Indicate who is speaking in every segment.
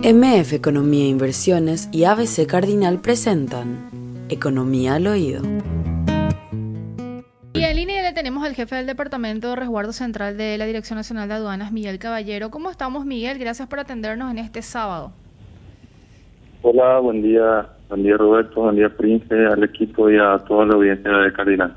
Speaker 1: MF Economía e Inversiones y ABC Cardinal presentan Economía al Oído.
Speaker 2: Y en línea le tenemos al jefe del Departamento de Resguardo Central de la Dirección Nacional de Aduanas, Miguel Caballero. ¿Cómo estamos, Miguel? Gracias por atendernos en este sábado.
Speaker 3: Hola, buen día. Buen día, Roberto. Buen día, Prince, al equipo y a toda la audiencia de Cardinal.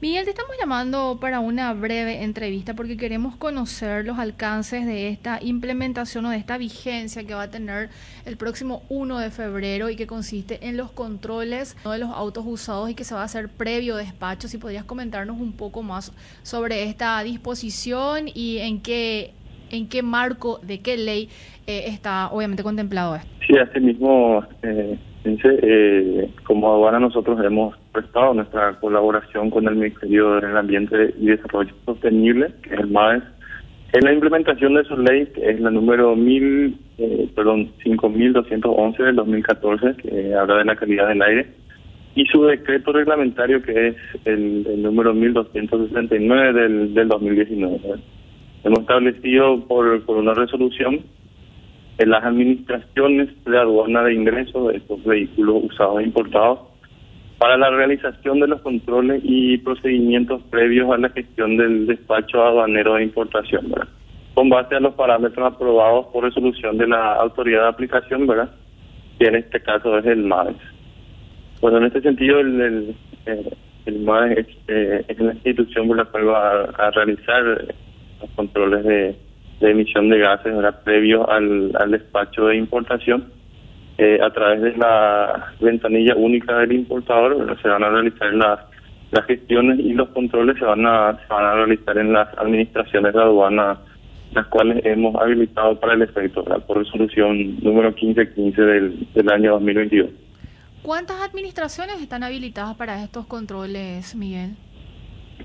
Speaker 2: Miguel, te estamos llamando para una breve entrevista porque queremos conocer los alcances de esta implementación o de esta vigencia que va a tener el próximo 1 de febrero y que consiste en los controles de los autos usados y que se va a hacer previo despacho. Si podrías comentarnos un poco más sobre esta disposición y en qué en qué marco, de qué ley eh, está obviamente contemplado esto.
Speaker 3: Sí, así mismo, eh, eh, como aduana nosotros hemos prestado nuestra colaboración con el Ministerio del Ambiente y Desarrollo Sostenible, que es el MAES, en la implementación de su ley, que es la número mil, eh, perdón, 5211 del 2014, que habla de la calidad del aire, y su decreto reglamentario, que es el, el número 1269 del, del 2019. Hemos establecido por, por una resolución en las administraciones de aduana de ingresos de estos vehículos usados e importados para la realización de los controles y procedimientos previos a la gestión del despacho aduanero de importación, ¿verdad? con base a los parámetros aprobados por resolución de la autoridad de aplicación, ¿verdad? que en este caso es el MAES. Bueno, en este sentido, el, el, eh, eh, es la institución por la cual va a realizar los controles de emisión de gases era previo al, al despacho de importación. Eh, a través de la ventanilla única del importador se van a realizar las, las gestiones y los controles se van a se van a realizar en las administraciones de aduana las cuales hemos habilitado para el efecto por resolución número 1515 del, del año 2022.
Speaker 2: ¿Cuántas administraciones están habilitadas para estos controles, Miguel?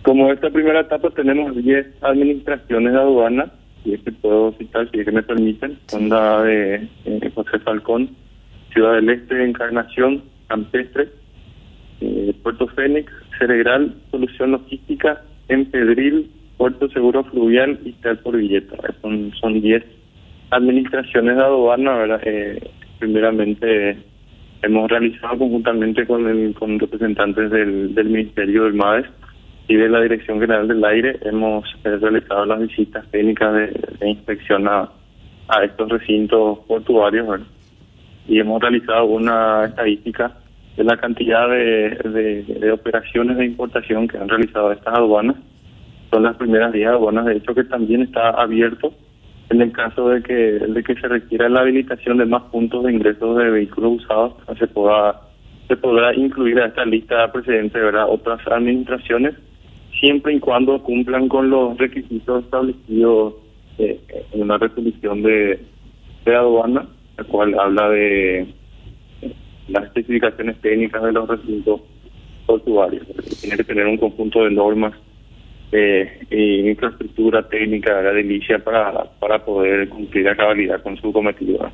Speaker 3: Como esta primera etapa tenemos 10 administraciones de aduana y es que puedo citar, si es que me permiten, son la de eh, José Falcón, Ciudad del Este, Encarnación, Campestre, eh, Puerto Fénix, Cerebral, Solución Logística, Empedril, Puerto Seguro Fluvial y Tal por Villeta. Son son 10 administraciones de aduana, ¿verdad? Eh, primeramente hemos realizado conjuntamente con el, con representantes del, Ministerio del MADES y de la Dirección General del Aire hemos eh, realizado las visitas técnicas de, inspección a, estos recintos portuarios y hemos realizado una estadística de la cantidad de, de, operaciones de importación que han realizado estas aduanas. Son las primeras 10 aduanas, de hecho, que también está abierto en el caso de que de que se requiera la habilitación de más puntos de ingresos de vehículos usados, se pueda se podrá incluir a esta lista precedente, ¿verdad? Otras administraciones siempre y cuando cumplan con los requisitos establecidos eh, en una resolución de, de aduana, la cual habla de las especificaciones técnicas de los recintos portuarios. Tiene que tener un conjunto de normas eh, e infraestructura técnica de delicia para, para poder cumplir a cabalidad con su cometido.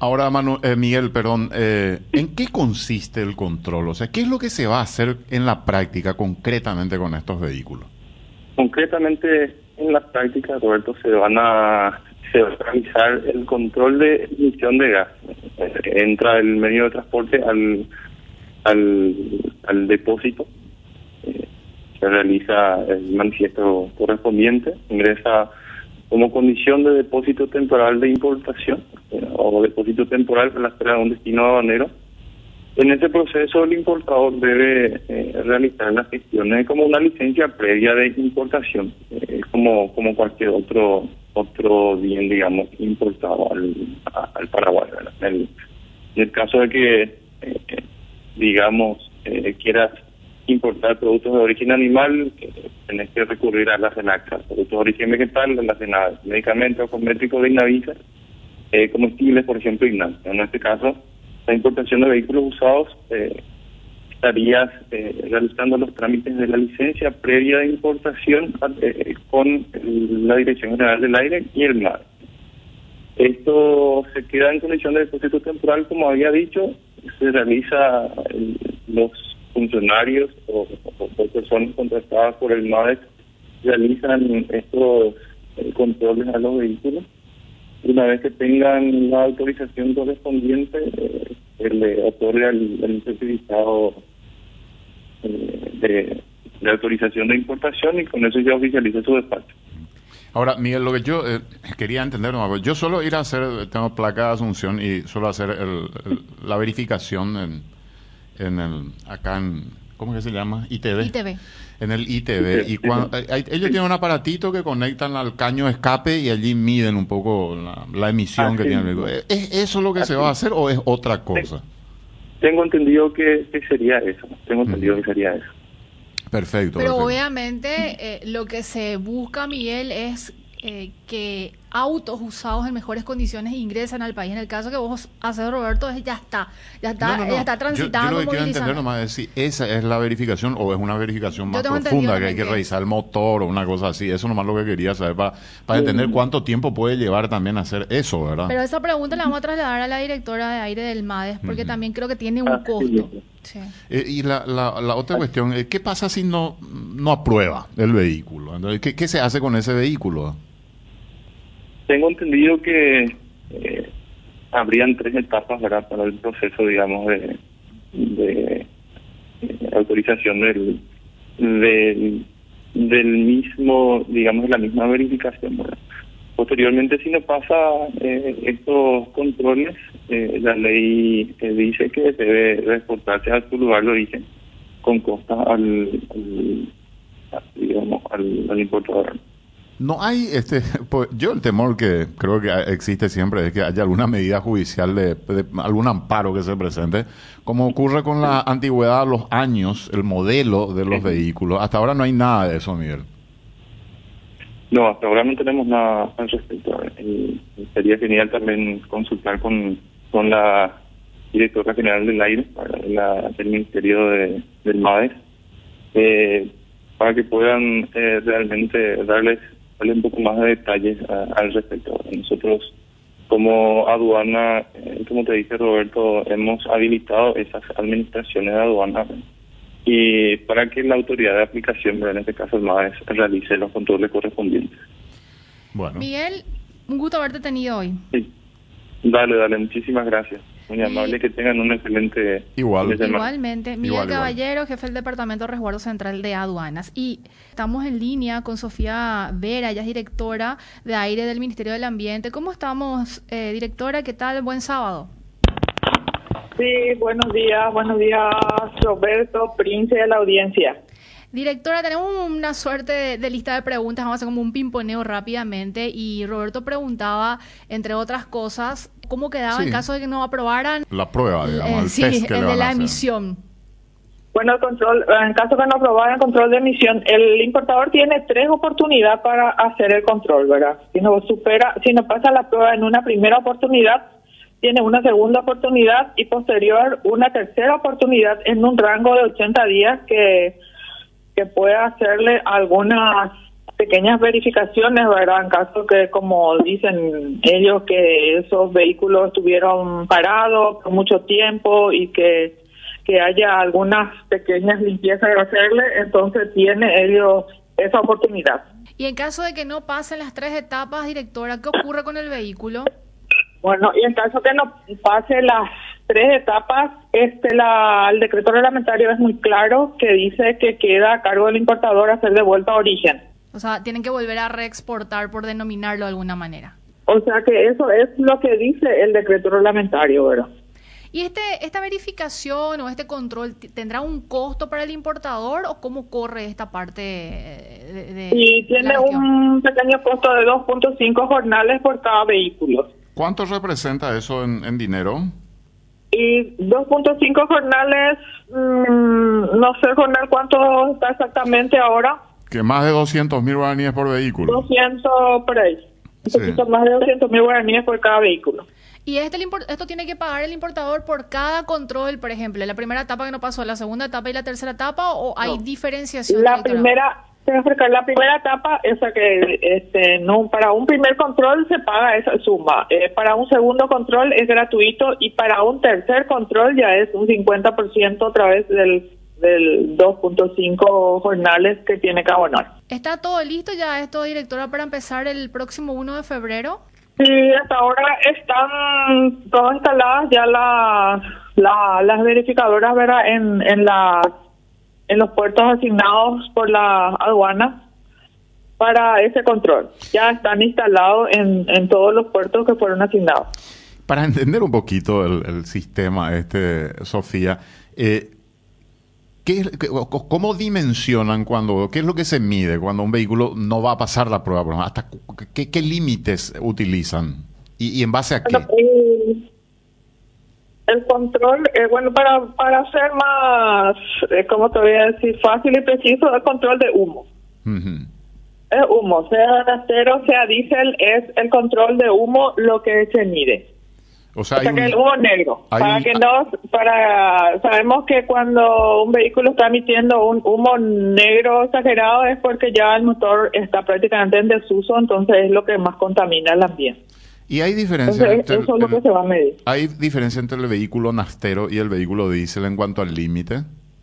Speaker 4: Ahora, Manu, eh, Miguel, perdón, eh, ¿en qué consiste el control? O sea, ¿qué es lo que se va a hacer en la práctica concretamente con estos vehículos?
Speaker 3: Concretamente, en la práctica, Roberto, se van a, se va a realizar el control de emisión de gas. Entra el medio de transporte al, al, al depósito, eh, se realiza el manifiesto correspondiente, ingresa como condición de depósito temporal de importación eh, o depósito temporal para la espera de un destino aduanero. En ese proceso el importador debe eh, realizar las gestiones como una licencia previa de importación, eh, como como cualquier otro otro bien, digamos, importado al, Paraguay. En el, caso de que, digamos, quieras importar productos de origen animal, eh, tenés que recurrir a la CENACA, productos de origen vegetal, la medicamentos cosméticos de INAVISA, eh, comestibles, por ejemplo, INAN. En este caso, la importación de vehículos usados, eh, estarías eh, realizando los trámites de la licencia previa de importación eh, con la Dirección General del Aire y el MAR. Esto se queda en condición de depósito temporal, como había dicho, se realiza los funcionarios o, personas contratadas por el MADEC realizan estos eh, controles a los vehículos una vez que tengan la autorización correspondiente, eh, se le otorga el, el certificado eh, de, de autorización de importación y con eso ya oficializa su despacho.
Speaker 4: Ahora, Miguel, lo que yo eh, quería entender, no, yo suelo ir a hacer, tengo placa de Asunción y suelo hacer el- el- la verificación en, en el, acá en, ¿cómo que se llama? ITV.
Speaker 2: ITV.
Speaker 4: En el ITV. Y
Speaker 3: Sí,
Speaker 4: cuando, eh, hay- ellos tienen un aparatito que conectan al caño escape y allí miden un poco la, la emisión que
Speaker 3: Así
Speaker 4: tiene el vehículo. ¿Es eso lo que se va a hacer o es otra cosa?
Speaker 3: Tengo entendido que, que sería eso, tengo entendido que sería eso.
Speaker 4: Perfecto.
Speaker 2: Pero
Speaker 4: perfecto.
Speaker 2: obviamente eh, lo que se busca, Miguel, es eh, que autos usados en mejores condiciones ingresen al país. En el caso que vos haces, Roberto, es ya está, ya está,
Speaker 4: No, no, no.
Speaker 2: ya está transitando,
Speaker 4: Yo, lo que quiero entender nomás es si esa es la verificación o es una verificación
Speaker 2: Yo
Speaker 4: más profunda, que hay que revisar el motor o una cosa así. Eso nomás lo que quería saber para, para entender cuánto tiempo puede llevar también hacer eso, ¿verdad?
Speaker 2: Pero esa pregunta la vamos a trasladar a la directora de aire del MADES, porque también creo que tiene un
Speaker 3: Ah,
Speaker 2: costo.
Speaker 3: sí.
Speaker 4: Eh, y la, la, la otra cuestión, eh, ¿qué pasa si no, no aprueba el vehículo? Entonces, ¿qué, qué se hace con ese vehículo?
Speaker 3: Tengo entendido que eh, habrían tres etapas ¿verdad? para el proceso, digamos, de, de eh, autorización del, del, mismo, digamos, de la misma verificación. Posteriormente, si no pasa eh, estos controles, la ley dice que debe reportarse a su lugar de origen con costa al, digamos, al importador.
Speaker 4: No hay, este, pues, yo el temor que creo que existe siempre es que haya alguna medida judicial de, de algún amparo que se presente, como ocurre con la antigüedad, los años, el modelo de los vehículos. Hasta ahora no hay nada de eso, Miguel.
Speaker 3: No, hasta ahora no tenemos nada al respecto. Y sería genial también consultar con, con la directora general del aire, para la, del Ministerio de, del MADES, eh, para que puedan eh, realmente darles, darle un poco más de detalles a- al respecto. Nosotros, como aduana, eh, como te dije Roberto, hemos habilitado esas administraciones de aduana y para que la autoridad de aplicación, en este caso el realice los controles correspondientes.
Speaker 4: Bueno,
Speaker 2: Miguel, un gusto haberte tenido hoy.
Speaker 3: Sí. Dale, dale, muchísimas gracias. Muy
Speaker 2: Y-
Speaker 3: amable, que tengan un excelente
Speaker 4: Igual.
Speaker 2: Igualmente, Miguel
Speaker 4: Igual, igual.
Speaker 2: Caballero, jefe del Departamento de Resguardo Central de Aduanas. Y estamos en línea con Sofía Vera, ella es directora de aire del Ministerio del Ambiente. ¿Cómo estamos, eh, directora? ¿Qué tal? Buen sábado.
Speaker 5: Sí, buenos días, buenos días, Roberto, Prince de la audiencia.
Speaker 2: Directora, tenemos una suerte de, de lista de preguntas, vamos a hacer como un pimponeo rápidamente. Y Roberto preguntaba, entre otras cosas, cómo quedaba
Speaker 4: Sí.
Speaker 2: en caso de que no aprobaran
Speaker 4: la prueba, digamos,
Speaker 2: eh,
Speaker 4: el
Speaker 2: sí,
Speaker 4: test que
Speaker 2: el
Speaker 4: le
Speaker 2: de
Speaker 4: van
Speaker 2: la emisión.
Speaker 5: Bueno, el control, en caso que no aprobaran el control de emisión, el importador tiene tres oportunidades para hacer el control, ¿verdad? Si no supera, si no pasa la prueba en una primera oportunidad, tiene una segunda oportunidad y posterior una tercera oportunidad en un rango de 80 días que, que pueda hacerle algunas pequeñas verificaciones, ¿verdad? En caso que, como dicen ellos, que esos vehículos estuvieron parados por mucho tiempo y que que haya algunas pequeñas limpiezas que hacerle, entonces tiene ellos esa oportunidad.
Speaker 2: Y en caso de que no pasen las tres etapas, directora, ¿qué ocurre con el vehículo?
Speaker 5: Bueno, y en caso que no pase las tres etapas, este la, el decreto reglamentario es muy claro que dice que queda a cargo del importador hacer de vuelta a origen.
Speaker 2: O sea, tienen que volver a reexportar, por denominarlo de alguna manera.
Speaker 5: O sea que eso es lo que dice el decreto reglamentario, ¿verdad?
Speaker 2: ¿Y este, esta verificación o este control tendrá un costo para el importador o cómo corre esta parte de, de
Speaker 5: tiene un pequeño costo de 2.5 jornales por cada vehículo.
Speaker 4: ¿Cuánto representa eso en, en dinero?
Speaker 5: Y 2.5 jornales, mm, no sé jornal cuánto está exactamente ahora,
Speaker 4: Que más de 200 mil guaraníes por vehículo.
Speaker 5: 200 por ahí. Un
Speaker 4: Sí.
Speaker 5: poquito más de 200 mil guaraníes por cada vehículo.
Speaker 2: Y este, esto tiene que pagar el importador por cada control, por ejemplo, la primera etapa que no pasó, la segunda etapa y la tercera etapa, o hay diferenciación?
Speaker 5: La
Speaker 2: directora?
Speaker 5: primera, explicar, la primera etapa, esa que este, no, para un primer control se paga esa suma. Eh, para un segundo control es gratuito y para un tercer control ya es un 50% a través del, del 2.5 jornales que tiene que abonar.
Speaker 2: ¿Está todo listo ya esto, directora, para empezar el próximo 1 de febrero?
Speaker 5: Sí, hasta ahora están todas instaladas ya las la, las verificadoras ¿verdad? En, en, la, en los puertos asignados por la aduana para ese control. Ya están instalados en, en todos los puertos que fueron asignados.
Speaker 4: Para entender un poquito el, el sistema, este, Sofía, eh, ¿qué, ¿cómo dimensionan cuando, qué es lo que se mide cuando un vehículo no va a pasar la prueba? ¿Hasta qué, qué límites utilizan? ¿Y, ¿Y, en base a qué?
Speaker 5: el, el, control, eh, bueno, para, para ser más, eh, ¿cómo te voy a decir? Fácil y preciso, el control de humo. Uh -huh. Es humo, sea rastero, sea diésel, es el control de humo lo que se mide.
Speaker 4: O sea,
Speaker 5: o sea que el humo negro. Para un... que no, para, sabemos que cuando un vehículo está emitiendo un humo negro exagerado es porque ya el motor está prácticamente en desuso, entonces es lo que más contamina el ambiente.
Speaker 4: Y hay diferencia
Speaker 5: entonces, entre, eso es lo que se va a medir.
Speaker 4: ¿Hay diferencia entre el vehículo nastero y el vehículo diésel en cuanto al límite?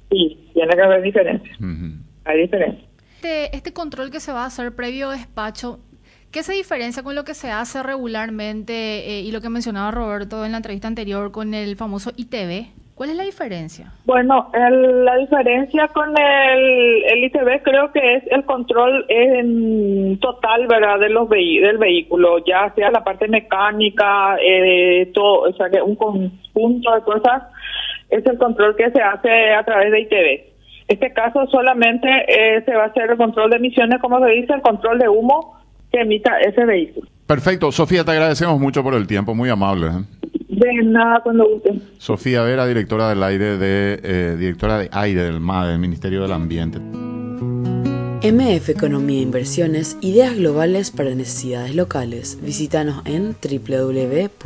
Speaker 5: Sí, tiene que haber diferencia. Uh -huh. Hay diferencia.
Speaker 2: Este, este control que se va a hacer previo despacho, ¿Qué se diferencia con lo que se hace regularmente eh, y lo que mencionaba Roberto en la entrevista anterior con el famoso ITV? ¿Cuál es la diferencia?
Speaker 5: Bueno, el, la diferencia con el, el, ITV creo que es el control en total, ¿verdad? De los vehi del vehículo, ya sea la parte mecánica, eh, todo, o sea, que un conjunto de cosas es el control que se hace a través de ITV. Este caso solamente eh, se va a hacer el control de emisiones, como se dice, el control de humo que emita ese vehículo.
Speaker 4: Perfecto. Sofía, te agradecemos mucho por el tiempo, muy amable. ¿eh?
Speaker 5: De nada, cuando guste.
Speaker 4: Sofía Vera, directora del aire de eh, directora de aire del MADE, del Ministerio del Ambiente.
Speaker 1: MF Economía e Inversiones, ideas globales para necesidades locales. Visítanos en www.mf.com.py.